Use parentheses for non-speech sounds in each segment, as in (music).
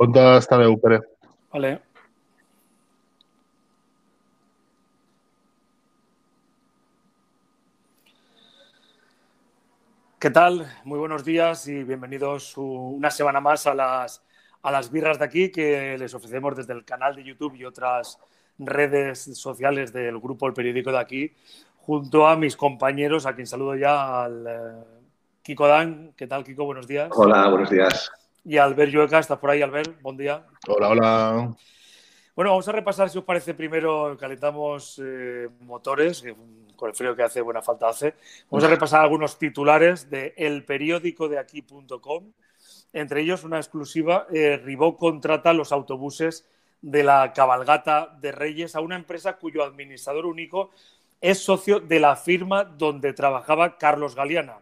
Ponte hasta de. Vale. ¿Qué tal? Muy buenos días y bienvenidos una semana más a las, a las birras de aquí que les ofrecemos desde el canal de YouTube y otras redes sociales del grupo El Periódico de aquí, junto a mis compañeros, a quien saludo ya al eh, Kiko Dan. ¿Qué tal, Kiko? Buenos días. Hola, buenos días. Y Albert Llueca, ¿estás por ahí, Albert? Buen día. Hola, hola. Bueno, vamos a repasar, si os parece, primero calentamos eh, motores, con el frío que hace, buena falta hace. Vamos a repasar algunos titulares de elperiódicodeaquí.com. Entre ellos, una exclusiva, eh, Ribó contrata los autobuses de la cabalgata de Reyes a una empresa cuyo administrador único es socio de la firma donde trabajaba Carlos Galeana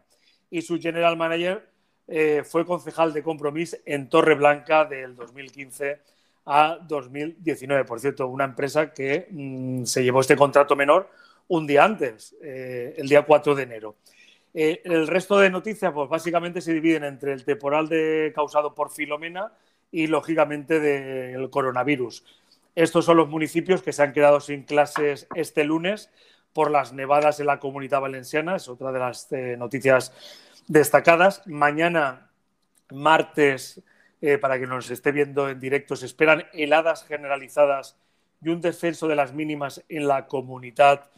y su general manager eh, fue concejal de compromiso en Torreblanca del 2015 a 2019. Por cierto, una empresa que mm, se llevó este contrato menor un día antes, eh, el día 4 de enero. Eh, el resto de noticias, pues básicamente se dividen entre el temporal de, causado por Filomena y, lógicamente, del coronavirus. Estos son los municipios que se han quedado sin clases este lunes por las nevadas en la comunidad valenciana. Es otra de las noticias destacadas. Mañana, martes, eh, para que nos esté viendo en directo, se esperan heladas generalizadas y un descenso de las mínimas en la comunidad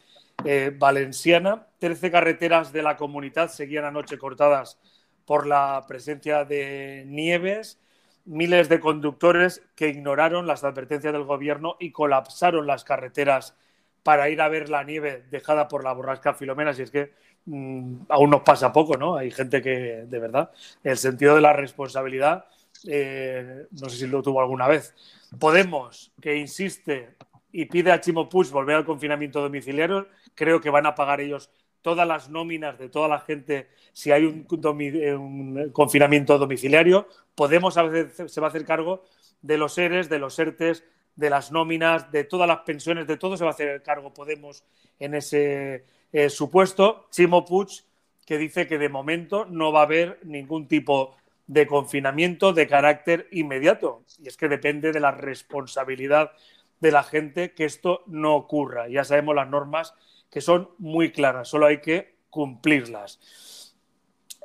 eh, valenciana. Trece carreteras de la comunidad seguían anoche cortadas por la presencia de nieves. Miles de conductores que ignoraron las advertencias del gobierno y colapsaron las carreteras para ir a ver la nieve dejada por la borrasca Filomena. Si es que Mm, aún nos pasa poco, ¿no? Hay gente que, de verdad, el sentido de la responsabilidad, eh, no sé si lo tuvo alguna vez. Podemos, que insiste y pide a Chimo Puig volver al confinamiento domiciliario, creo que van a pagar ellos todas las nóminas de toda la gente si hay un, confinamiento domiciliario. Podemos a veces se va a hacer cargo de los seres, de los ERTES, de las nóminas, de todas las pensiones, de todo se va a hacer cargo Podemos en ese eh, supuesto, Chimo Puig, que dice que de momento no va a haber ningún tipo de confinamiento de carácter inmediato. Y es que depende de la responsabilidad de la gente que esto no ocurra. Ya sabemos las normas que son muy claras, solo hay que cumplirlas.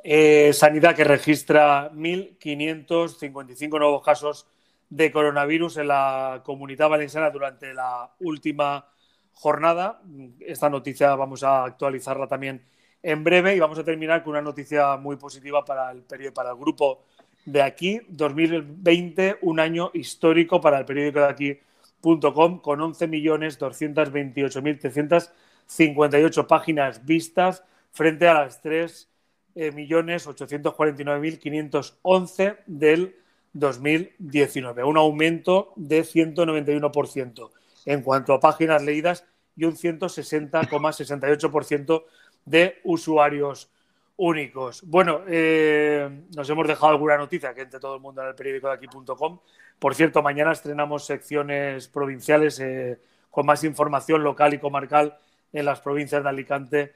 Eh, sanidad que registra 1.555 nuevos casos de coronavirus en la comunidad valenciana durante la última jornada. Esta noticia vamos a actualizarla también en breve y vamos a terminar con una noticia muy positiva para el periodo, para el grupo de aquí. 2020, un año histórico para el periódico de aquí.com con 11.228.358 páginas vistas frente a las 3.849.511 del 2019, un aumento de 191% en cuanto a páginas leídas y un 160,68% de usuarios únicos. Bueno, eh, nos hemos dejado alguna noticia que entre todo el mundo en el periódico de aquí.com. Por cierto, mañana estrenamos secciones provinciales eh, con más información local y comarcal en las provincias de Alicante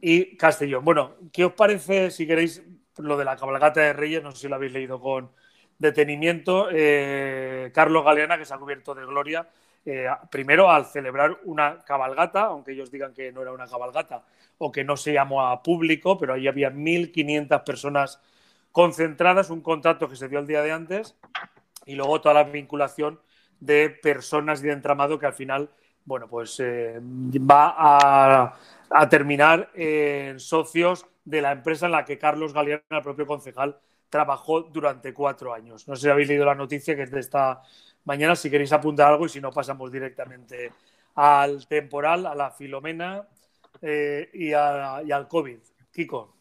y Castellón. Bueno, ¿qué os parece, si queréis, lo de la cabalgata de Reyes? No sé si lo habéis leído con detenimiento. Eh, Carlos Galeana, que se ha cubierto de gloria, eh, primero al celebrar una cabalgata, aunque ellos digan que no era una cabalgata o que no se llamó a público, pero ahí había 1.500 personas concentradas, un contrato que se dio el día de antes y luego toda la vinculación de personas y de entramado que al final, bueno, pues eh, va a, a terminar en socios de la empresa en la que Carlos Galeana, el propio concejal, trabajó durante cuatro años. No sé si habéis leído la noticia que es de esta mañana si queréis apuntar algo y si no pasamos directamente al temporal, a la filomena eh, y, al COVID. Kiko.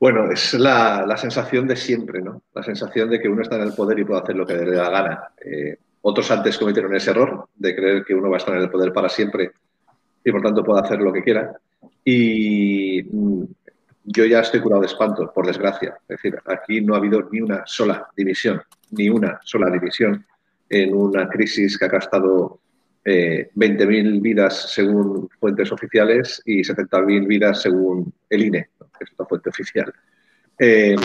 Bueno, es la, sensación de siempre, ¿no? La sensación de que uno está en el poder y puede hacer lo que le da gana. Eh, otros antes cometieron ese error de creer que uno va a estar en el poder para siempre y por tanto puede hacer lo que quiera. Y mm, yo ya estoy curado de espanto, por desgracia. Es decir, aquí no ha habido ni una sola división, ni una sola división en una crisis que ha gastado eh, 20.000 vidas según fuentes oficiales y 70.000 vidas según el INE, que es una fuente oficial. Eh,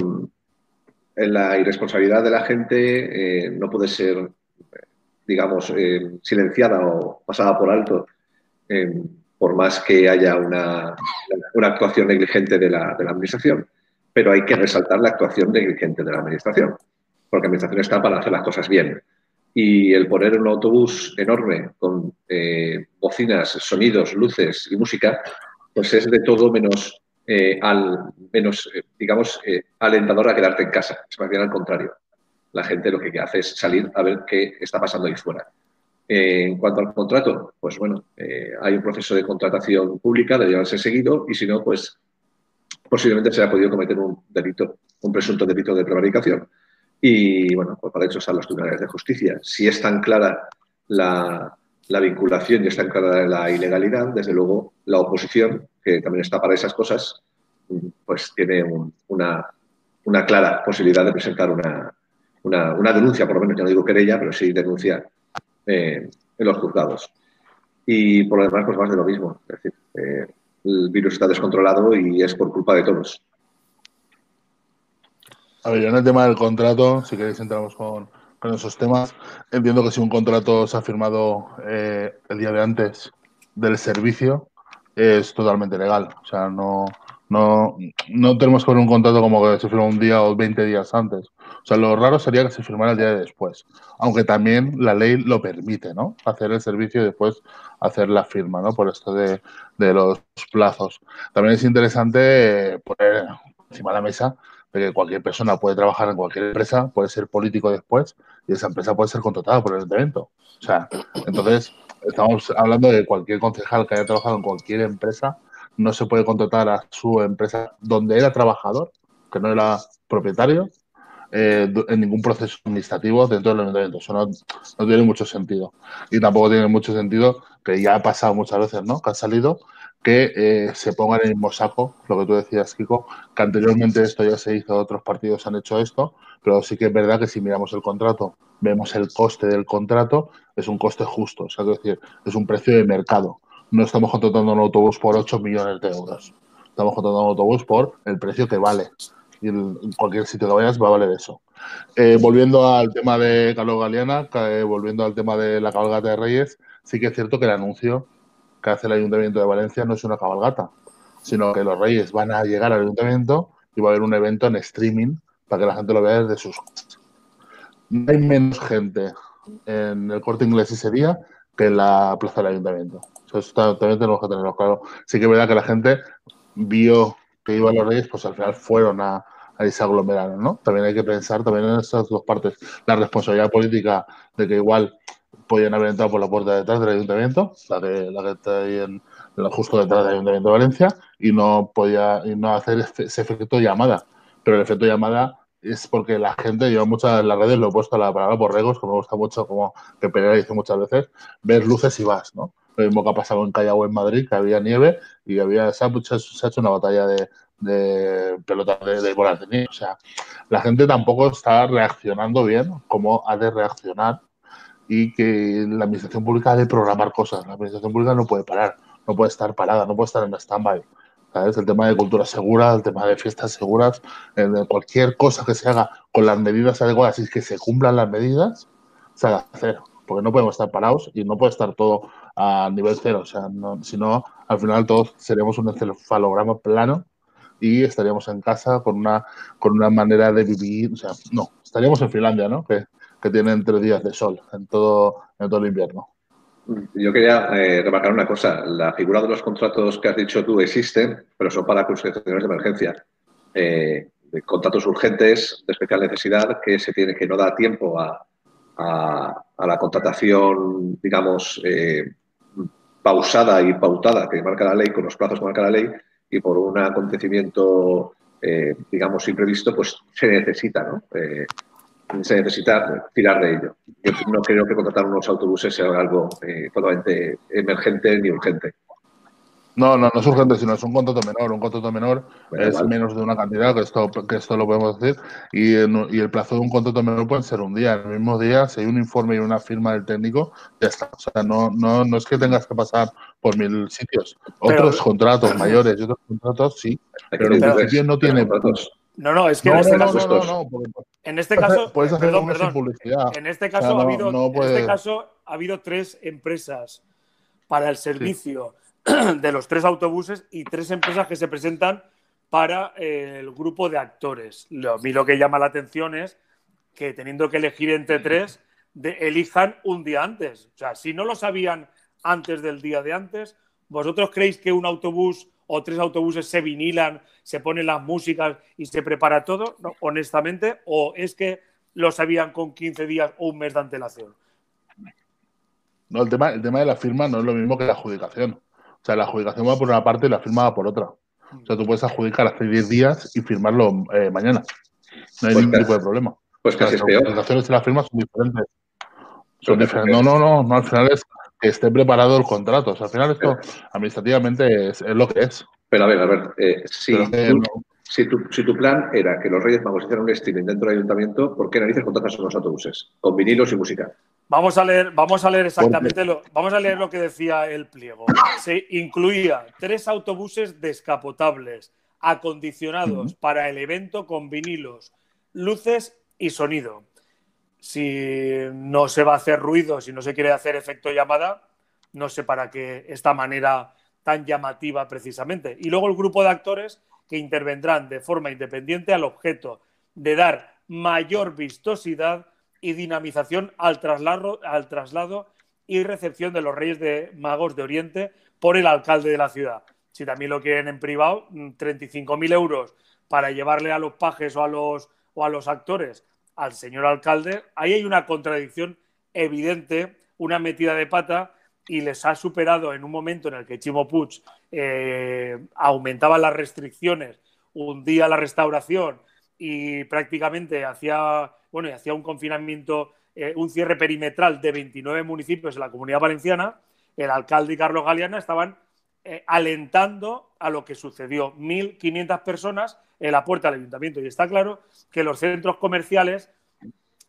la irresponsabilidad de la gente eh, no puede ser, digamos, eh, silenciada o pasada por alto, eh, por más que haya una, una actuación negligente de la, administración. Pero hay que resaltar la actuación negligente de la administración, porque la administración está para hacer las cosas bien. Y el poner un autobús enorme con bocinas, sonidos, luces y música, pues es de todo menos eh, al menos, eh, digamos, eh, alentador a quedarte en casa. Es más bien al contrario. La gente lo que hace es salir a ver qué está pasando ahí fuera. En cuanto al contrato, pues bueno, hay un proceso de contratación pública, debe ser seguido y si no, pues posiblemente se haya podido cometer un delito, un presunto delito de prevaricación. Y bueno, pues para eso están los tribunales de justicia. Si es tan clara la, la vinculación y está en clara la ilegalidad, desde luego la oposición, que también está para esas cosas, pues tiene una, una, clara posibilidad de presentar una, una, denuncia, por lo menos, ya no digo querella, pero sí denuncia eh, en los juzgados. Y por lo demás, pues más de lo mismo. Es decir, eh, el virus está descontrolado y es por culpa de todos. A ver, en el tema del contrato, si queréis entramos con, con esos temas. Entiendo que si un contrato se ha firmado eh, el día de antes del servicio, es totalmente legal. O sea, no, no, no tenemos que ver un contrato como que se firma un día o 20 días antes. O sea, lo raro sería que se firmara el día de después. Aunque también la ley lo permite, ¿no? Hacer el servicio y después hacer la firma, ¿no? Por esto de, de los plazos. También es interesante poner encima de la mesa de que cualquier persona puede trabajar en cualquier empresa, puede ser político después y esa empresa puede ser contratada por el ayuntamiento. O sea, entonces estamos hablando de cualquier concejal que haya trabajado en cualquier empresa, no se puede contratar a su empresa donde era trabajador, que no era propietario, eh, en ningún proceso administrativo dentro del ayuntamiento. Eso no, tiene mucho sentido. Y tampoco tiene mucho sentido, que ya ha pasado muchas veces, ¿no? Que ha salido que eh, se ponga en el mismo saco, lo que tú decías, Kiko, que anteriormente esto ya se hizo, otros partidos han hecho esto, pero sí que es verdad que si miramos el contrato, vemos el coste del contrato, es un coste justo, o sea, es decir, es un precio de mercado. No estamos contratando un autobús por 8 millones de euros, estamos contratando un autobús por el precio que vale. Y en cualquier sitio que vayas va a valer eso. Eh, volviendo al tema de Carlos Galeana, eh, volviendo al tema de la cabalgata de Reyes, sí que es cierto que el anuncio que hace el Ayuntamiento de Valencia no es una cabalgata, sino que los reyes van a llegar al Ayuntamiento y va a haber un evento en streaming para que la gente lo vea desde sus No hay menos gente en el corte inglés ese día que en la plaza del Ayuntamiento. Eso también tenemos que tenerlo claro. Sí que es verdad que la gente vio que iban los reyes, pues al final fueron a, a ese aglomerado, ¿no? También hay que pensar también en esas dos partes. La responsabilidad política de que igual podían haber entrado por la puerta de detrás del ayuntamiento, la, de, la que está ahí en, justo detrás del ayuntamiento de Valencia, y no podía y no hacer ese efecto llamada. Pero el efecto llamada es porque la gente, yo muchas en las redes lo he puesto a la palabra borregos, que me gusta mucho, como que Pereira dice muchas veces, ver luces y vas, ¿no? Lo mismo que ha pasado en Callao en Madrid, que había nieve y había, se ha, hecho una batalla de, de pelotas de, de bolas de nieve. O sea, la gente tampoco está reaccionando bien como ha de reaccionar y que la administración pública ha de programar cosas. La administración pública no puede parar, no puede estar parada, no puede estar en stand-by. ¿Sabes? El tema de cultura segura, el tema de fiestas seguras, cualquier cosa que se haga con las medidas adecuadas y que se cumplan las medidas, se haga cero. Porque no podemos estar parados y no puede estar todo a nivel cero. O sea, si no, al final todos seríamos un encefalograma plano y estaríamos en casa con una, con una manera de vivir. O sea, no, estaríamos en Finlandia, ¿no? Que que tienen tres días de sol en todo, en todo el invierno. Yo quería eh, remarcar una cosa. La figura de los contratos que has dicho tú existen, pero son para situaciones de emergencia. Eh, contratos urgentes de especial necesidad que se tiene que no da tiempo a, la contratación, digamos, eh, pausada y pautada que marca la ley, con los plazos que marca la ley, y por un acontecimiento, digamos, imprevisto, pues se necesita, ¿no? Se necesita tirar de ello. Yo no creo que contratar unos autobuses sea algo eh, totalmente emergente ni urgente. No, no, no es urgente, sino es un contrato menor. Un contrato menor es menos de una cantidad, que esto, que esto lo podemos decir, y, y, el plazo de un contrato menor puede ser un día. El mismo día, si hay un informe y una firma del técnico, ya está. O sea, no, no, no es que tengas que pasar por mil sitios. Otros contratos (laughs) mayores y otros contratos sí, pero, en principio no tiene, No, no, es que No, en este no, no, no, no, porque En este caso, puedes eh, hacer perdón, uno sin perdón. publicidad. En este O caso, sea, ha no- habido, no en este caso ha habido tres empresas para el servicio (clears throat) de los tres autobuses y tres empresas que se presentan para eh, el grupo de actores. A mí lo que llama la atención es que teniendo que elegir entre tres, de- elijan un día antes. O sea, si no lo sabían antes del día de antes, ¿vosotros creéis que un autobús o tres autobuses se vinilan, se ponen las músicas y se prepara todo? No, honestamente, ¿o es que lo sabían con 15 días o un mes de antelación? No, el tema, el tema de la firma no es lo mismo que la adjudicación. O sea, la adjudicación va por una parte y la firma va por otra. O sea, tú puedes adjudicar hace 10 días y firmarlo eh, mañana. No hay Pues ningún casi- tipo de problema. Pues O sea, casi es las peor. adjudicaciones y las firmas son diferentes. Son diferentes. No, no, no, no, al final es que esté preparado el contrato. O sea, al final esto administrativamente es, es lo que es. Pero a ver, a ver, eh, si, tú- no- si, tu, si tu plan era que los Reyes Magos hicieran un streaming dentro del ayuntamiento, ¿por qué narices contratas con los autobuses? Con vinilos y música. Vamos a leer, vamos a leer exactamente lo, vamos a leer lo que decía el pliego. Se incluía tres autobuses descapotables acondicionados para el evento con vinilos, luces y sonido. Si no se va a hacer ruido, si no se quiere hacer efecto llamada, no sé para qué esta manera tan llamativa precisamente. Y luego el grupo de actores que intervendrán de forma independiente al objeto de dar mayor vistosidad y dinamización al traslado, al traslado y recepción de los Reyes de Magos de Oriente por el alcalde de la ciudad. Si también lo quieren en privado, mm, 35.000 euros para llevarle a los pajes o a los, o a los actores al señor alcalde, ahí hay una contradicción evidente, una metida de pata y les ha superado en un momento en el que Chimo Puig eh, aumentaba las restricciones, hundía la restauración y prácticamente hacía, bueno, un confinamiento, eh, un cierre perimetral de 29 municipios en la comunidad valenciana, el alcalde y Carlos Galeana estaban eh, alentando a lo que sucedió. 1.500 personas en la puerta del ayuntamiento. Y está claro que los centros comerciales,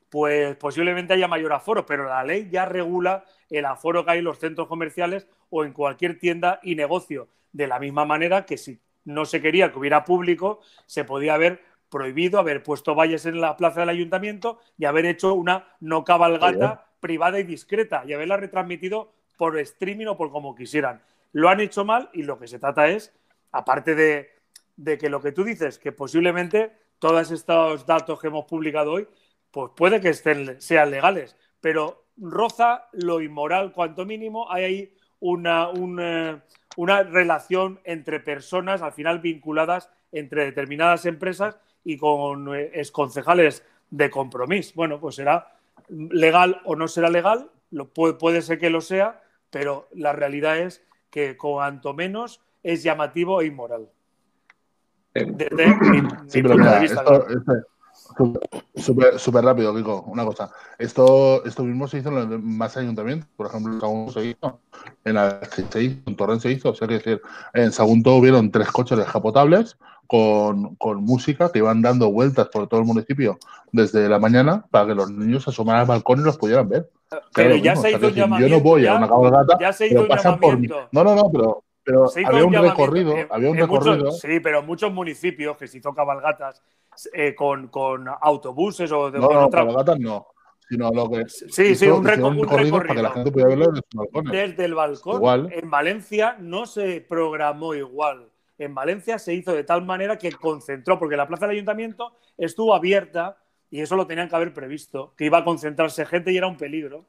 pues posiblemente haya mayor aforo, pero la ley ya regula el aforo que hay en los centros comerciales o en cualquier tienda y negocio. De la misma manera que si no se quería que hubiera público, se podía haber prohibido haber puesto valles en la plaza del ayuntamiento y haber hecho una no cabalgata privada y discreta y haberla retransmitido por streaming o por como quisieran. Lo han hecho mal y lo que se trata es, aparte de, de que lo que tú dices, que posiblemente todos estos datos que hemos publicado hoy, pues puede que estén, sean legales, pero roza lo inmoral, cuanto mínimo, hay ahí una, una, una relación entre personas, al final vinculadas entre determinadas empresas y con eh, exconcejales de compromiso. Bueno, pues será legal o no será legal, lo, puede, puede ser que lo sea, pero la realidad es que cuanto menos es llamativo e inmoral. Desde mi, mi Sí, punto pero mira, de vista. esto, claro. Súper súper rápido, Kiko, una cosa. Esto, esto mismo se hizo en los demás ayuntamientos. Por ejemplo, en Sagunto se hizo, en, la, se hizo, en Torrent se hizo. O sea, que decir, en Sagunto hubieron tres coches descapotables con, con música que iban dando vueltas por todo el municipio desde la mañana para que los niños se asomaran al balcón y los pudieran ver. Pero Claro, ya mismo, se o sea, hizo un Yo no voy ya- a una cabalgata, ya se hizo pero un pasan por mí. llamamiento. No, no, no, pero, pero Se hizo había un recorrido, en- había un en muchos- recorrido. sí, pero en muchos municipios que se hizo cabalgatas eh, con, con autobuses o de No, no, otra- cabalgatas no. Sino lo que. Sí, sí, un, reco- hicieron un recorridos para que recorrido. la gente pudiera verlo desde balcones. Desde el balcón, Igual. en Valencia no se programó igual. En Valencia se hizo de tal manera que concentró, porque la plaza del ayuntamiento estuvo abierta y eso lo tenían que haber previsto, que iba a concentrarse gente y era un peligro.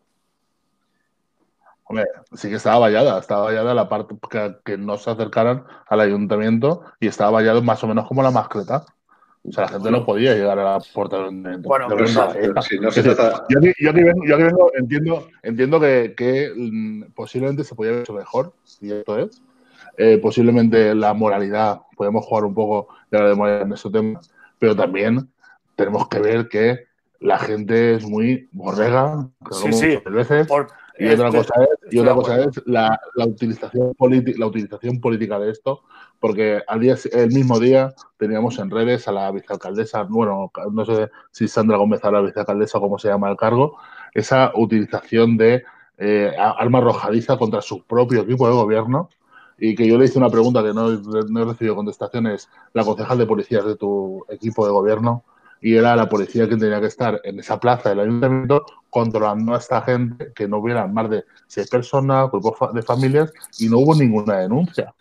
Hombre, sí que estaba vallada, estaba vallada la parte que, que no se acercaran al ayuntamiento y estaba vallado más o menos como la mascleta. O sea, la gente no podía llegar a la puerta del ayuntamiento. Bueno, yo, aquí, yo aquí vengo, yo aquí vengo, entiendo, entiendo que, que, mm, posiblemente se podía haber hecho mejor, y esto es. Eh, posiblemente la moralidad, podemos jugar un poco de moralidad en ese tema, pero también tenemos que ver que la gente es muy borrega, Sí, sí. muchas veces, Por- y otra este- cosa es, y otra cosa es la, la utilización política, la utilización política de esto, porque al día, el mismo día teníamos en redes a la vicealcaldesa, bueno, no sé si Sandra Gómez a la vicealcaldesa o cómo se llama el cargo, esa utilización de eh, arma arrojadiza contra su propio equipo de gobierno y que yo le hice una pregunta que no, no he recibido contestación, es la concejal de policías de tu equipo de gobierno y era la policía que tenía que estar en esa plaza del ayuntamiento controlando a esta gente que no hubiera más de seis personas, grupos de familias y no hubo ninguna denuncia.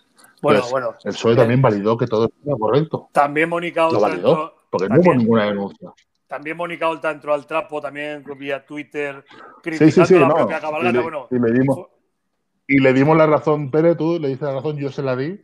Bueno, bueno. El PSOE también validó que todo estaba correcto. También Mónica Olta. Lo validó, porque no hubo ninguna denuncia. También Mónica Olta entró al trapo, también vía Twitter, criticando la propia cabalgata. Y, le, dimos, y le dimos la razón, Pere, tú le dices la razón, yo se la di.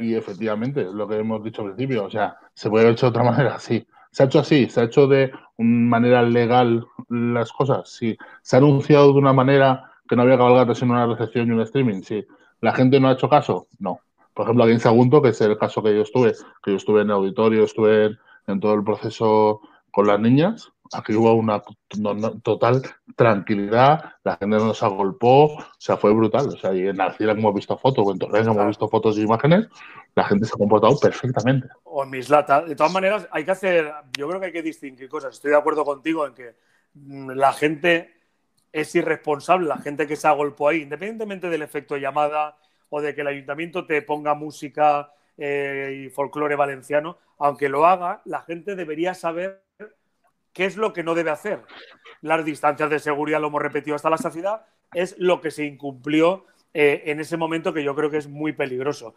Y efectivamente, lo que hemos dicho al principio, o sea, se puede haber hecho de otra manera, sí. ¿Se ha hecho así? ¿Se ha hecho de manera legal las cosas? Sí. ¿Se ha anunciado de una manera que no había cabalgata sino una recepción y un streaming? Sí. ¿La gente no ha hecho caso? No. Por ejemplo, aquí en Sagunto, que es el caso que yo estuve, que yo estuve en el auditorio, estuve en todo el proceso con las niñas, aquí hubo una total tranquilidad, la gente no se agolpó, o sea, fue brutal. O sea, y en Alcira hemos visto fotos, o en Torres hemos visto fotos y imágenes, la gente se ha comportado perfectamente. O en Mislata. De todas maneras, hay que hacer, yo creo que hay que distinguir cosas. Estoy de acuerdo contigo en que mm, la gente es irresponsable, la gente que se agolpó ahí, independientemente del efecto llamada o de que el ayuntamiento te ponga música eh, y folclore valenciano, aunque lo haga, la gente debería saber ¿Qué es lo que no debe hacer? Las distancias de seguridad, lo hemos repetido hasta la saciedad, es lo que se incumplió eh, en ese momento que yo creo que es muy peligroso.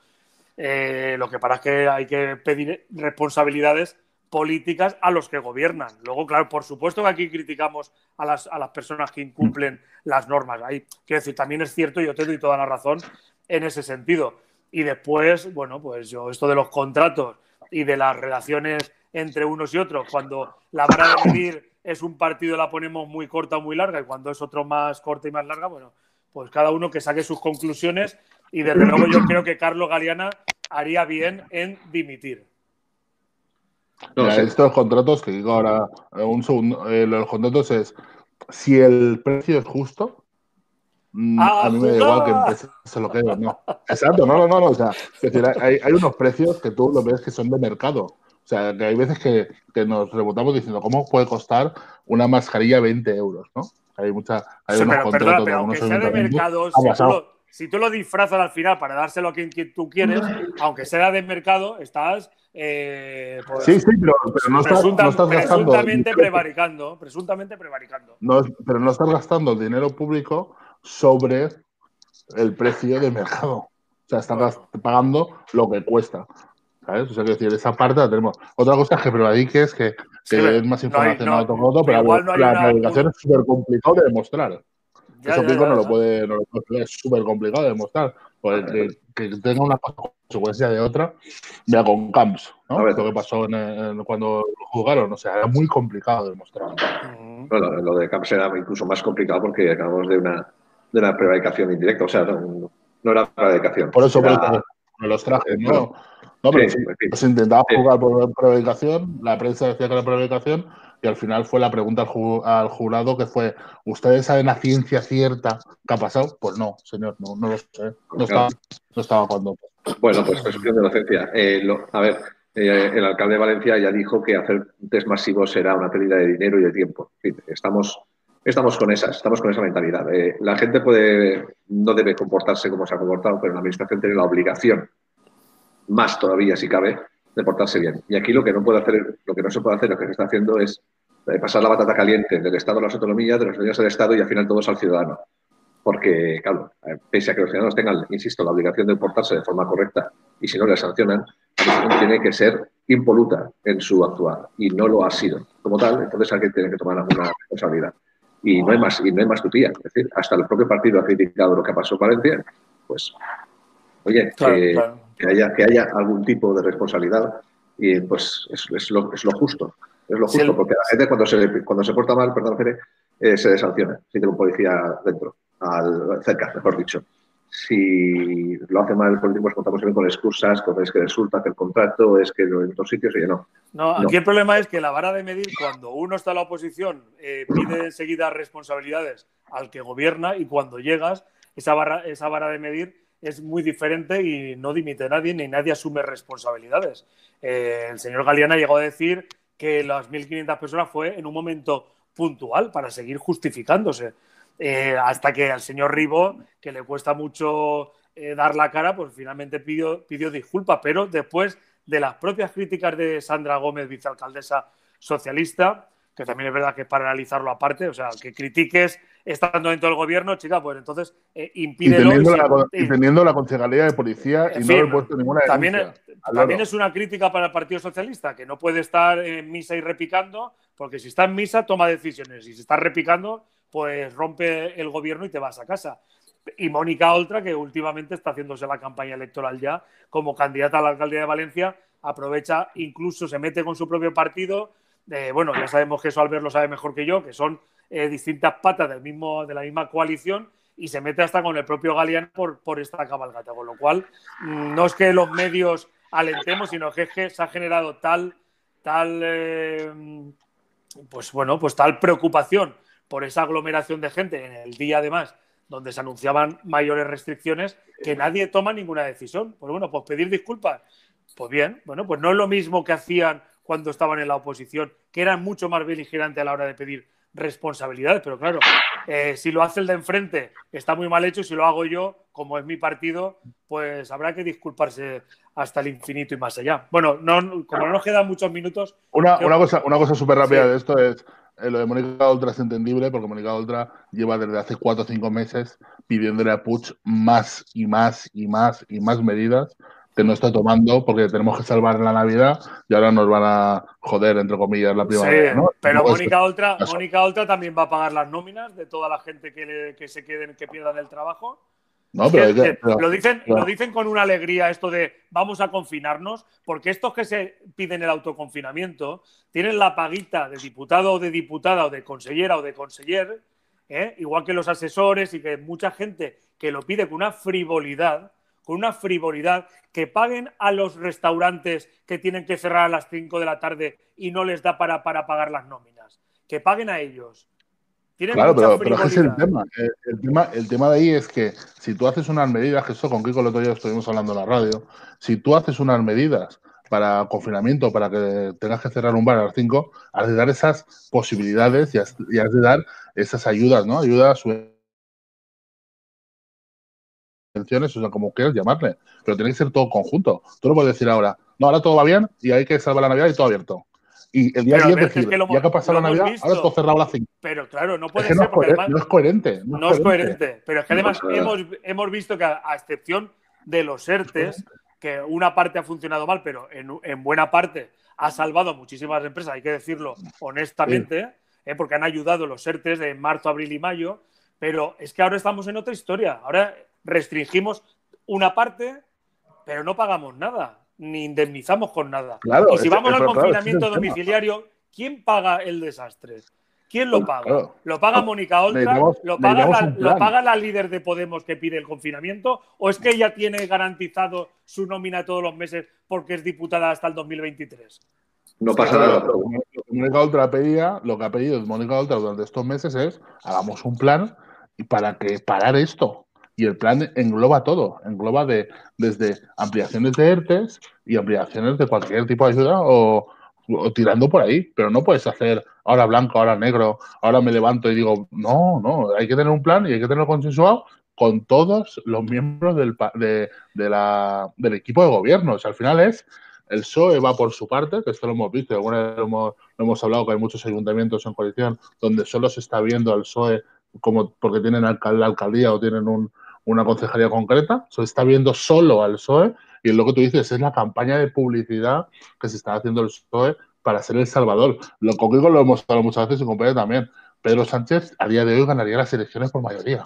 Eh, lo que para es que hay que pedir responsabilidades políticas a los que gobiernan. Luego, claro, por supuesto que aquí criticamos a las, a las personas que incumplen las normas. Ahí, quiero decir, también es cierto, yo te doy toda la razón en ese sentido. Y después, bueno, pues yo, esto de los contratos y de las relaciones entre unos y otros. Cuando la vara de medir es un partido la ponemos muy corta o muy larga y cuando es otro más corta y más larga, bueno, pues cada uno que saque sus conclusiones y desde luego yo creo que Carlos Galeana haría bien en dimitir. No, estos contratos que digo ahora, eh, un segundo, eh, los contratos es si el precio es justo, mm, a mí me da igual que se lo quede no. Exacto, no, no, no, o sea, es decir, hay, hay, unos precios que tú lo ves que son de mercado. O sea, que hay veces que, nos rebotamos diciendo, ¿cómo puede costar una mascarilla 20 euros? ¿no? Hay mucha. Hay unos pero, perdona, pero aunque sea de mercado, si tú, lo, disfrazas al final para dárselo a quien, tú quieres, aunque sea de mercado, estás. Eh, pues, sí, sí, pero, no, estás, no estás gastando. Presuntamente prevaricando. Presuntamente prevaricando. No, pero no estás gastando dinero público sobre el precio de mercado. O sea, estás pagando lo que cuesta. ¿Sabes? O sea, decir, esa parte la tenemos. Otra cosa es que prevadiques, que, que es más información no, no, pero la, navegación es súper complicado de demostrar. Eso no, lo puede, no lo puede, es súper complicado de demostrar. Pues que, tenga una consecuencia de otra, ya con Camps, ¿no? Lo que pasó en, cuando jugaron, o sea, era muy complicado de demostrar. Bueno, lo de Camps era incluso más complicado porque acabamos de una, de una prevaricación indirecta, o sea, no, no era prevaricación. Por eso, por eso los trajes, ¿no? No, pero se intentaba jugar por prevaricación, la prensa decía que era prevaricación, y al final fue la pregunta al, jurado que fue, ¿ustedes saben a ciencia cierta qué ha pasado? Pues no, señor, no, no lo sé. No estaba, no estaba cuando. Bueno, pues presunción de inocencia. Eh, a ver, eh, el alcalde de Valencia ya dijo que hacer test masivos será una pérdida de dinero y de tiempo. estamos, estamos con esas, estamos con esa mentalidad. Eh, la gente puede, no debe comportarse como se ha comportado, pero la administración tiene la obligación más todavía si cabe, de portarse bien. Y aquí lo que no puede hacer, lo que no se puede hacer, lo que se está haciendo es eh, pasar la batata caliente del Estado a las autonomías, de los ciudadanos del Estado y al final todos al ciudadano. Porque, claro, eh, pese a que los ciudadanos tengan, insisto, la obligación de portarse de forma correcta y si no les sancionan, tiene que ser impoluta en su actuar y no lo ha sido. Como tal, entonces alguien tiene que tomar alguna responsabilidad. Y no hay más, y no hay más tutía. Es decir, hasta el propio partido ha criticado lo que pasó en Valencia, pues, oye, que haya, que haya algún tipo de responsabilidad y pues es, es, lo, es lo, justo. Es lo justo, porque la gente cuando se, cuando se porta mal, perdón, Fere, eh, se desanciona si tiene un policía dentro, al, cerca, mejor dicho. Si lo hace mal el político, pues contamos bien con excusas, con es que resulta que el contrato es que en otros sitios, oye, no. No, aquí el problema es que la vara de medir, cuando uno está en la oposición, eh, pide enseguida responsabilidades al que gobierna y cuando llegas, esa, barra, esa vara de medir es muy diferente y no dimite nadie ni nadie asume responsabilidades. Eh, el señor Galeana llegó a decir que las 1.500 personas fue en un momento puntual para seguir justificándose. Eh, hasta que al señor Ribo, que le cuesta mucho eh, dar la cara, pues finalmente pidió, pidió disculpas, pero después de las propias críticas de Sandra Gómez, vicealcaldesa socialista, que también es verdad que es para analizarlo aparte, o sea, que critiques estando dentro del gobierno, chica, pues entonces eh, impídelo. Y teniendo, la, concejalía de policía y no he puesto ninguna También, también es una crítica para el Partido Socialista, que no puede estar en misa y repicando, porque si está en misa toma decisiones y si está repicando, pues rompe el gobierno y te vas a casa. Y Mónica Oltra, que últimamente está haciéndose la campaña electoral ya como candidata a la alcaldía de Valencia, aprovecha, incluso se mete con su propio partido. bueno, ya sabemos que eso Albert lo sabe mejor que yo, que son eh, distintas patas del mismo, de la misma coalición y se mete hasta con el propio Galeano por, por esta cabalgata. Con lo cual, mm, no es que los medios alentemos, sino que, se ha generado tal, tal, eh, pues bueno, pues tal preocupación por esa aglomeración de gente en el día además donde se anunciaban mayores restricciones que nadie toma ninguna decisión. Pues bueno, pues pedir disculpas. Pues bien, bueno, pues no es lo mismo que hacían cuando estaban en la oposición, que eran mucho más beligerantes a la hora de pedir responsabilidades, pero claro, eh, si lo hace el de enfrente está muy mal hecho, si lo hago yo, como es mi partido, pues habrá que disculparse hasta el infinito y más allá. Bueno, no, como no nos quedan muchos minutos... Una, cosa, una cosa súper rápida de esto es, eh, lo de Mónica Ultra es entendible porque Mónica Ultra lleva desde hace cuatro o cinco meses pidiéndole a Puig más y más y más y más medidas que no está tomando porque tenemos que salvar la Navidad y ahora nos van a joder, entre comillas, la primavera. Sí, Pero Mónica Oltra, Mónica también va a pagar las nóminas de toda la gente que, se queden, que pierdan el trabajo. No, pero, lo, dicen, lo dicen con una alegría esto de vamos a confinarnos, porque estos que se piden el autoconfinamiento tienen la paguita de diputado o de diputada o de consellera o de conseller, ¿eh? igual que los asesores y que mucha gente que lo pide con una frivolidad, con una frivolidad, que paguen a los restaurantes que tienen que cerrar a las 5 de la tarde y no les da para, para pagar las nóminas. Que paguen a ellos. claro, pero, es el tema. El, tema. el tema de ahí es que si tú haces unas medidas, que esto con Kiko el otro día estuvimos hablando en la radio, si tú haces unas medidas para confinamiento, para que tengas que cerrar un bar a las 5, has de dar esas posibilidades y has, y has de dar esas ayudas, ¿no? Ayudas o sea, como quieras llamarle, pero tiene que ser todo conjunto. Tú no puedes decir ahora, no, ahora todo va bien y hay que salvar la Navidad y todo abierto. Y el día 10 decir, ya que ha pasado la Navidad, ahora todo cerrado a las 5. Pero claro, no puede ser. No, porque no es coherente. No, es coherente. Pero es que además hemos, hemos, visto que, a, excepción de los ERTES, que una parte ha funcionado mal, pero en, en buena parte ha salvado a muchísimas empresas, hay que decirlo honestamente, ¿eh? porque han ayudado los ERTES de marzo, abril y mayo. Pero es que ahora estamos en otra historia. Ahora restringimos una parte, pero no pagamos nada, ni indemnizamos con nada. y si vamos al confinamiento domiciliario, ¿quién paga el desastre? ¿Quién lo paga? ¿Lo paga Mónica Oltra? ¿Lo, paga la, ¿Lo paga la líder de Podemos que pide el confinamiento? ¿O es que ella tiene garantizado su nómina todos los meses porque es diputada hasta el 2023? No pasa nada. Lo que Mónica Oltra pedía, lo que ha pedido Mónica Oltra durante estos meses es hagamos un plan y para que parar esto. Y el plan engloba todo, engloba de, desde ampliaciones de ERTES y ampliaciones de cualquier tipo de ayuda o, tirando por ahí, pero no puedes hacer ahora blanco, ahora negro, ahora me levanto y digo, no, no, hay que tener un plan y hay que tenerlo consensuado con todos los miembros del, de, la, del equipo de gobierno. O sea, al final es, el PSOE va por su parte, que esto lo hemos visto, alguna vez lo hemos, lo hemos hablado que hay muchos ayuntamientos en coalición donde solo se está viendo al PSOE como porque tienen la alcaldía o tienen un, una concejalía concreta, se está viendo solo al PSOE y lo que tú dices es la campaña de publicidad que se está haciendo el PSOE para ser el salvador. Lo conmigo lo hemos hablado muchas veces y compañero también. Pedro Sánchez a día de hoy ganaría las elecciones por mayoría.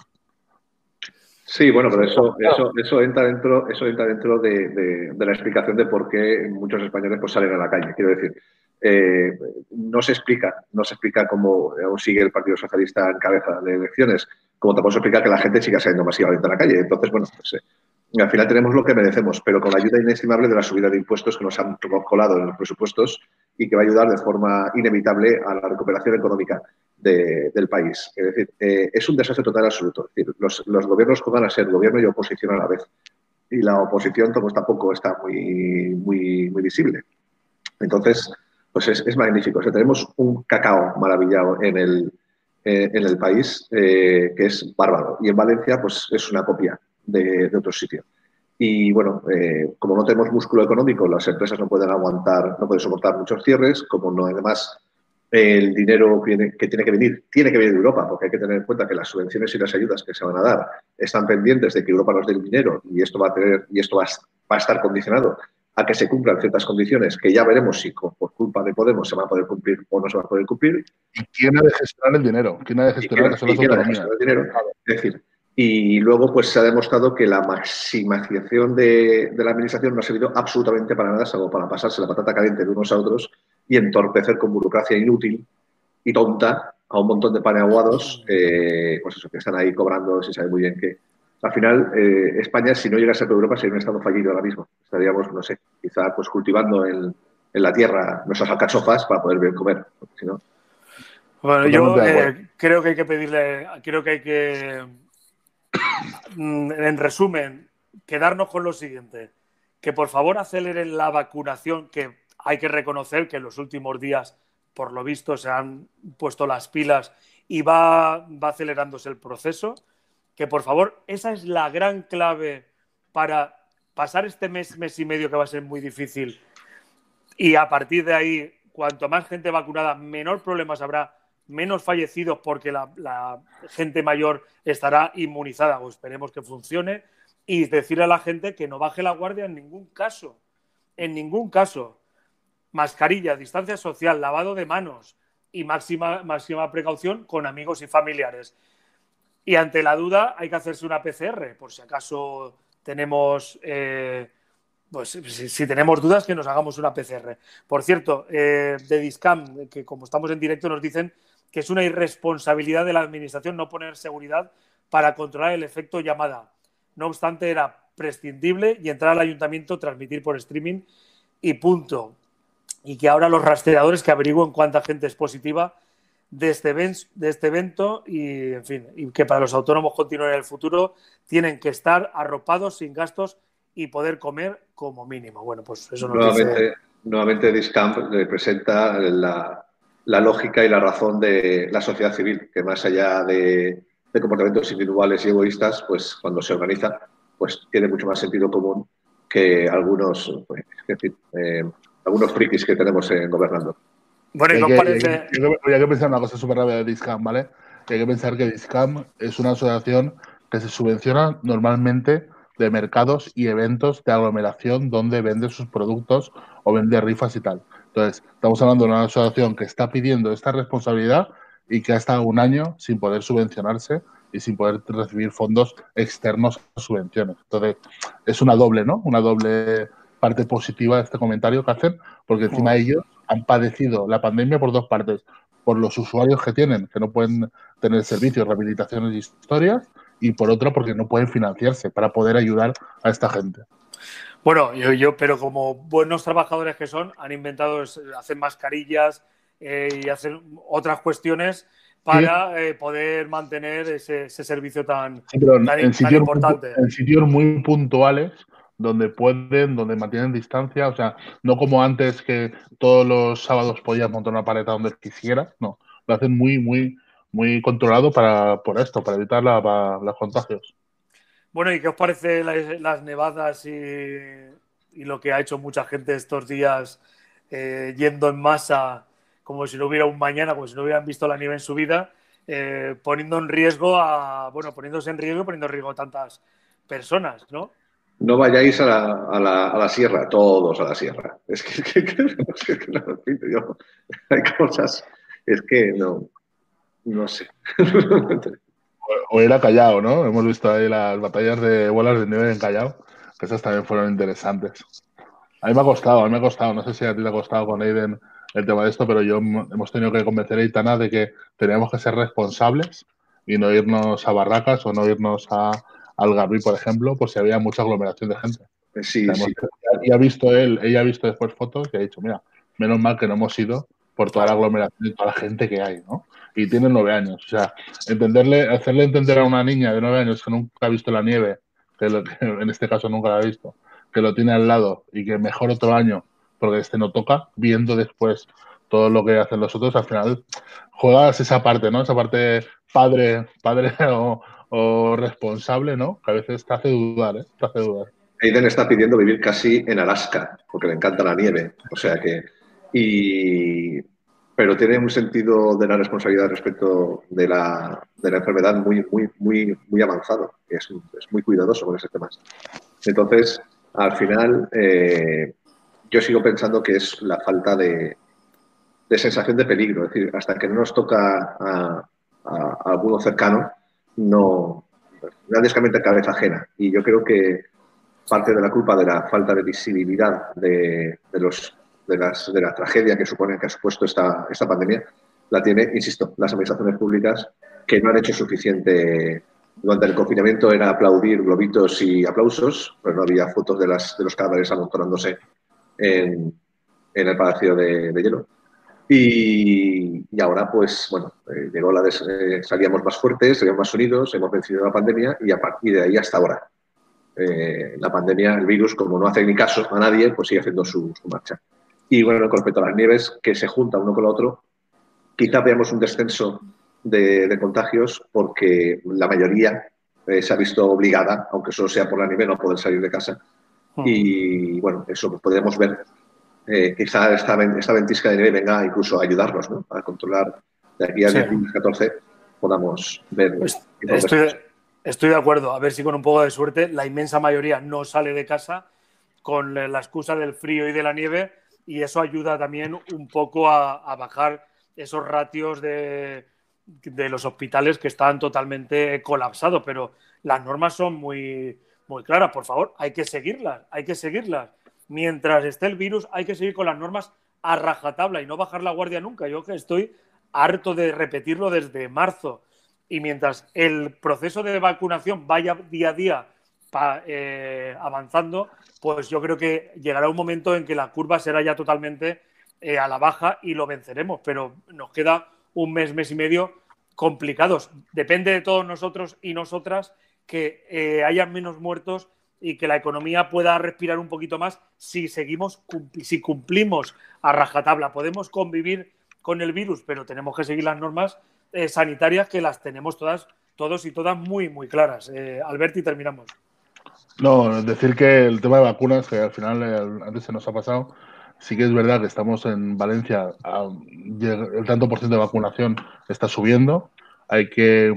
Sí, bueno, pero eso, eso, eso entra dentro, eso entra dentro de, la explicación de por qué muchos españoles pues, salen a la calle. Quiero decir, eh, no se explica, no se explica cómo aún sigue el Partido Socialista en cabeza de elecciones como tampoco se explica que la gente siga saliendo masivamente a la calle. Entonces, bueno, pues, eh, al final tenemos lo que merecemos, pero con la ayuda inestimable de la subida de impuestos que nos han colado en los presupuestos y que va a ayudar de forma inevitable a la recuperación económica del país. Es decir, eh, es un desastre total absoluto. Es decir, los, gobiernos van a ser gobierno y oposición a la vez. Y la oposición pues, tampoco está muy, visible. Entonces, pues es, es magnífico. O sea, tenemos un cacao maravillado en el, eh, en el país, eh, que es bárbaro. Y en Valencia, pues es una copia de, de otro sitio. Y bueno, eh, como no tenemos músculo económico, las empresas no pueden aguantar, no pueden soportar muchos cierres, como no además el dinero que tiene que venir, tiene que venir de Europa, porque hay que tener en cuenta que las subvenciones y las ayudas que se van a dar están pendientes de que Europa nos dé el dinero y esto va a tener, y esto va, a estar condicionado a que se cumplan ciertas condiciones que ya veremos si por culpa de Podemos se van a poder cumplir o no se van a poder cumplir. ¿Y quién ha de gestionar el dinero? ¿Quién ha de gestionar, el dinero? Es decir, y luego pues se ha demostrado que la maximización de, de la administración no ha servido absolutamente para nada, salvo para pasarse la patata caliente de unos a otros y entorpecer con burocracia inútil y tonta a un montón de paneaguados, eh, pues eso, que están ahí cobrando, se sabe muy bien que. Al final, eh, España, si no llegase a Europa, sería un estado fallido ahora mismo. Estaríamos, no sé, quizá pues cultivando en, en la tierra nuestras alcachofas para poder bien comer. Si no, bueno, yo eh, creo que hay que pedirle, creo que hay que, mm, en resumen, quedarnos con lo siguiente, que por favor aceleren la vacunación, que hay que reconocer que en los últimos días, por lo visto, se han puesto las pilas y va, va acelerándose el proceso. Que por favor, esa es la gran clave para pasar este mes, mes y medio que va a ser muy difícil. Y a partir de ahí, cuanto más gente vacunada, menor problemas habrá, menos fallecidos porque la, gente mayor estará inmunizada o esperemos que funcione. Y decirle a la gente que no baje la guardia en ningún caso. En ningún caso mascarilla, distancia social, lavado de manos y máxima, máxima precaución con amigos y familiares. Y ante la duda hay que hacerse una PCR, por si acaso tenemos, eh, pues si, tenemos dudas que nos hagamos una PCR. Por cierto, eh, de Discam, que como estamos en directo nos dicen que es una irresponsabilidad de la administración no poner seguridad para controlar el efecto llamada. No obstante, era prescindible y entrar al ayuntamiento, transmitir por streaming y punto y que ahora los rastreadores que averigüen cuánta gente es positiva de este, de este evento y, en fin, y que para los autónomos continuar en el futuro tienen que estar arropados sin gastos y poder comer como mínimo. Bueno, pues eso nuevamente, nuevamente Discamp representa la, la, lógica y la razón de la sociedad civil, que más allá de, de, comportamientos individuales y egoístas, pues cuando se organiza, pues tiene mucho más sentido común que algunos, pues, eh, algunos frikis que tenemos en gobernando. Bueno, y parece. Hay que, pensar una cosa súper rápida de Discam, ¿vale? hay que pensar que Discam es una asociación que se subvenciona normalmente de mercados y eventos de aglomeración donde vende sus productos o vende rifas y tal. Entonces, estamos hablando de una asociación que está pidiendo esta responsabilidad y que ha estado un año sin poder subvencionarse y sin poder recibir fondos externos a subvenciones. Entonces, es una doble, ¿no? Una doble parte positiva de este comentario que hacen, porque encima ellos han padecido la pandemia por dos partes. Por los usuarios que tienen, que no pueden tener servicios, rehabilitaciones y historias, y por otra porque no pueden financiarse para poder ayudar a esta gente. Bueno, yo, yo pero como buenos trabajadores que son, han inventado hacer mascarillas eh, y hacer otras cuestiones para eh, poder mantener ese, servicio tan, importante. en sitios muy puntuales donde pueden, donde mantienen distancia, o sea, no como antes que todos los sábados podías montar una paleta donde quisieras, no, lo hacen muy, muy, muy controlado para, por esto, para evitar los contagios. Bueno, ¿y qué os parece las, nevadas y, y, lo que ha hecho mucha gente estos días eh, yendo en masa como si no hubiera un mañana, como si no hubieran visto la nieve en su vida, eh, poniendo en riesgo a, bueno, poniéndose en riesgo, poniendo en riesgo a tantas personas, ¿no? No vayáis a la, a, la, a la, sierra, todos a la sierra. (laughs) Es que, yo, hay cosas, es que no, no sé. (laughs) o era Callao, ¿no? Hemos visto ahí las batallas de bolas de nieve en Callao, que esas también fueron interesantes. A mí me ha costado, a mí me ha costado, no sé si a ti te ha costado con Aiden el tema de esto, pero yo hemos tenido que convencer a Itana de que teníamos que ser responsables y no irnos a barracas o no irnos a, al Garbi, por ejemplo, por si había mucha aglomeración de gente. Sí, sí. Y ha visto él, ella ha visto después fotos y ha dicho, mira, menos mal que no hemos ido por toda la aglomeración y toda la gente que hay, ¿no? Y tiene nueve años. O sea, entenderle, hacerle entender a una niña de nueve años que nunca ha visto la nieve, que, en este caso nunca la ha visto, que lo tiene al lado y que mejor otro año porque este no toca, viendo después todo lo que hacen los otros, al final juegas esa parte, ¿no? Esa parte padre, padre (laughs) o, responsable, ¿no? Que a veces te hace dudar, ¿eh? Te hace dudar. Aiden está pidiendo vivir casi en Alaska, porque le encanta la nieve. O sea que. Y, pero tiene un sentido de la responsabilidad respecto de la, de la enfermedad muy, muy, muy, muy avanzado. Es, es, muy cuidadoso con ese tema. Entonces, al final, eh, yo sigo pensando que es la falta de, de, sensación de peligro. Es decir, hasta que no nos toca a, a, alguno cercano, no. Es cabeza ajena. Y yo creo que parte de la culpa de la falta de visibilidad de, de los, de, las, de la tragedia que supone que ha supuesto esta, esta pandemia, la tiene, insisto, las administraciones públicas que no han hecho suficiente durante el confinamiento era aplaudir globitos y aplausos, pero no había fotos de, las, de los cadáveres amontonándose en, en el Palacio de, Hielo. Y, y, ahora, pues, bueno, eh, llegó la eh, salíamos más fuertes, salíamos más unidos, hemos vencido la pandemia y a partir de ahí hasta ahora. Eh, la pandemia, el virus, como no hace ni caso a nadie, pues sigue haciendo su, su marcha. Y bueno, con respecto a las nieves, que se juntan uno con el otro, quizá veamos un descenso de, contagios porque la mayoría eh, se ha visto obligada, aunque solo sea por la nieve, no poder salir de casa. Hmm. Y bueno, eso podríamos ver. Eh, quizá esta, esta, ventisca de nieve venga incluso a ayudarnos ¿no? a controlar de aquí al 2014 podamos ver. Pues estoy, estoy de acuerdo. A ver si con un poco de suerte la inmensa mayoría no sale de casa con la excusa del frío y de la nieve y eso ayuda también un poco a bajar esos ratios de, de los hospitales que están totalmente colapsados, pero las normas son muy, muy claras. Por favor, hay que seguirlas, hay que seguirlas. Mientras esté el virus, hay que seguir con las normas a rajatabla y no bajar la guardia nunca. Yo que estoy harto de repetirlo desde marzo. Y mientras el proceso de vacunación vaya día a día eh, avanzando, pues yo creo que llegará un momento en que la curva será ya totalmente eh, a la baja y lo venceremos. Pero nos queda un mes, mes y medio complicados. Depende de todos nosotros y nosotras que eh, haya menos muertos y que la economía pueda respirar un poquito más si seguimos, si cumplimos a rajatabla. Podemos convivir con el virus, pero tenemos que seguir las normas eh, sanitarias que las tenemos todas, todos y todas muy, muy claras. Eh, Alberti, terminamos. No, decir que el tema de vacunas, que al final antes se nos ha pasado, sí que es verdad que estamos en Valencia, el tanto por ciento de vacunación está subiendo. Hay que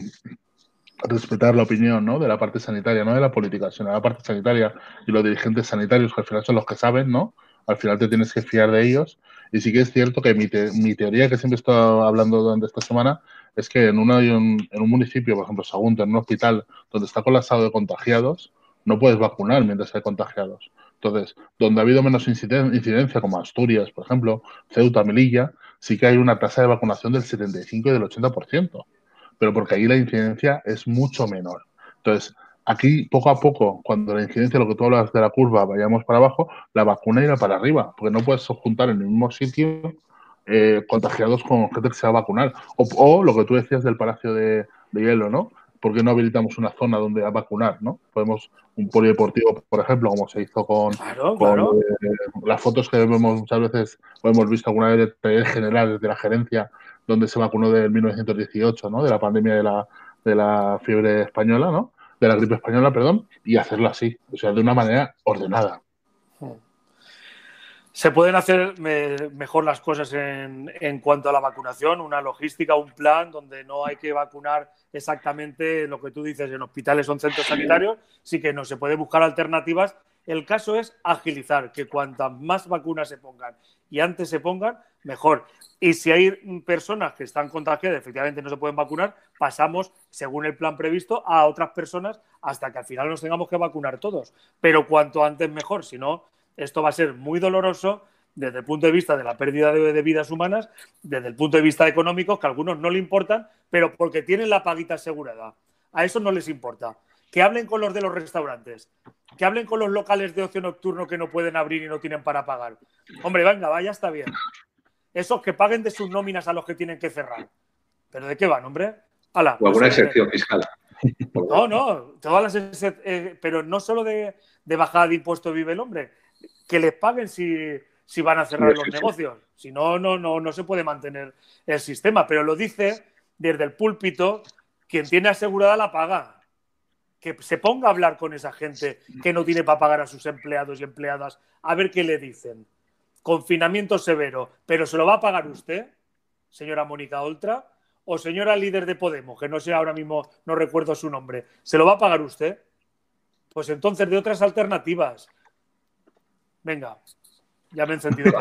respetar la opinión ¿no? de la parte sanitaria, no de la política, sino de la parte sanitaria y los dirigentes sanitarios, que al final son los que saben, ¿no? Al final te tienes que fiar de ellos. Y sí que es cierto que mi, mi teoría, que siempre he estado hablando durante esta semana, es que en, una, en un municipio, por ejemplo, Sagunto, en un hospital donde está colapsado de contagiados, no puedes vacunar mientras hay contagiados. Entonces, donde ha habido menos incidencia, como Asturias, por ejemplo, Ceuta, Melilla, sí que hay una tasa de vacunación del 75 y del 80%, pero porque ahí la incidencia es mucho menor. Entonces, aquí poco a poco, cuando la incidencia, lo que tú hablas de la curva, vayamos para abajo, la vacuna irá para arriba, porque no puedes juntar en el mismo sitio eh, contagiados con gente que se va a vacunar. O, lo que tú decías del Palacio de, de Hielo, ¿no? ¿por qué no habilitamos una zona donde a vacunar? ¿no? Podemos un polideportivo, por ejemplo, como se hizo con, eh, las fotos que vemos muchas veces, o hemos visto alguna vez de general de la gerencia, donde se vacunó del 1918, ¿no? de la pandemia de la, de la fiebre española, ¿no? de la gripe española, perdón, y hacerlo así, o sea, de una manera ordenada. Se pueden hacer mejor las cosas en, en, cuanto a la vacunación, una logística, un plan donde no hay que vacunar exactamente lo que tú dices en hospitales o en centros sanitarios, sí que no se puede buscar alternativas. El caso es agilizar, que cuantas más vacunas se pongan y antes se pongan, mejor. Y si hay personas que están contagiadas, efectivamente no se pueden vacunar, pasamos, según el plan previsto, a otras personas hasta que al final nos tengamos que vacunar todos. Pero cuanto antes mejor, si no, esto va a ser muy doloroso desde el punto de vista de la pérdida de, vidas humanas, desde el punto de vista económico, que a algunos no le importan, pero porque tienen la paguita asegurada. A eso no les importa. Que hablen con los de los restaurantes, que hablen con los locales de ocio nocturno que no pueden abrir y no tienen para pagar. Hombre, venga, vaya, está bien. Esos que paguen de sus nóminas a los que tienen que cerrar. ¿Pero de qué van, hombre? o alguna excepción fiscal. No, no, todas las eh, pero no solo de, de bajada de impuestos vive el hombre, que les paguen si, si van a cerrar los negocios. Si no, no, no, no se puede mantener el sistema. Pero lo dice desde el púlpito quien tiene asegurada la paga. Que se ponga a hablar con esa gente que no tiene para pagar a sus empleados y empleadas, a ver qué le dicen. Confinamiento severo, pero ¿se lo va a pagar usted, señora Mónica Oltra? O señora líder de Podemos, que no sé ahora mismo, no recuerdo su nombre, ¿se lo va a pagar usted? Pues entonces de otras alternativas. Venga, ya me he encendido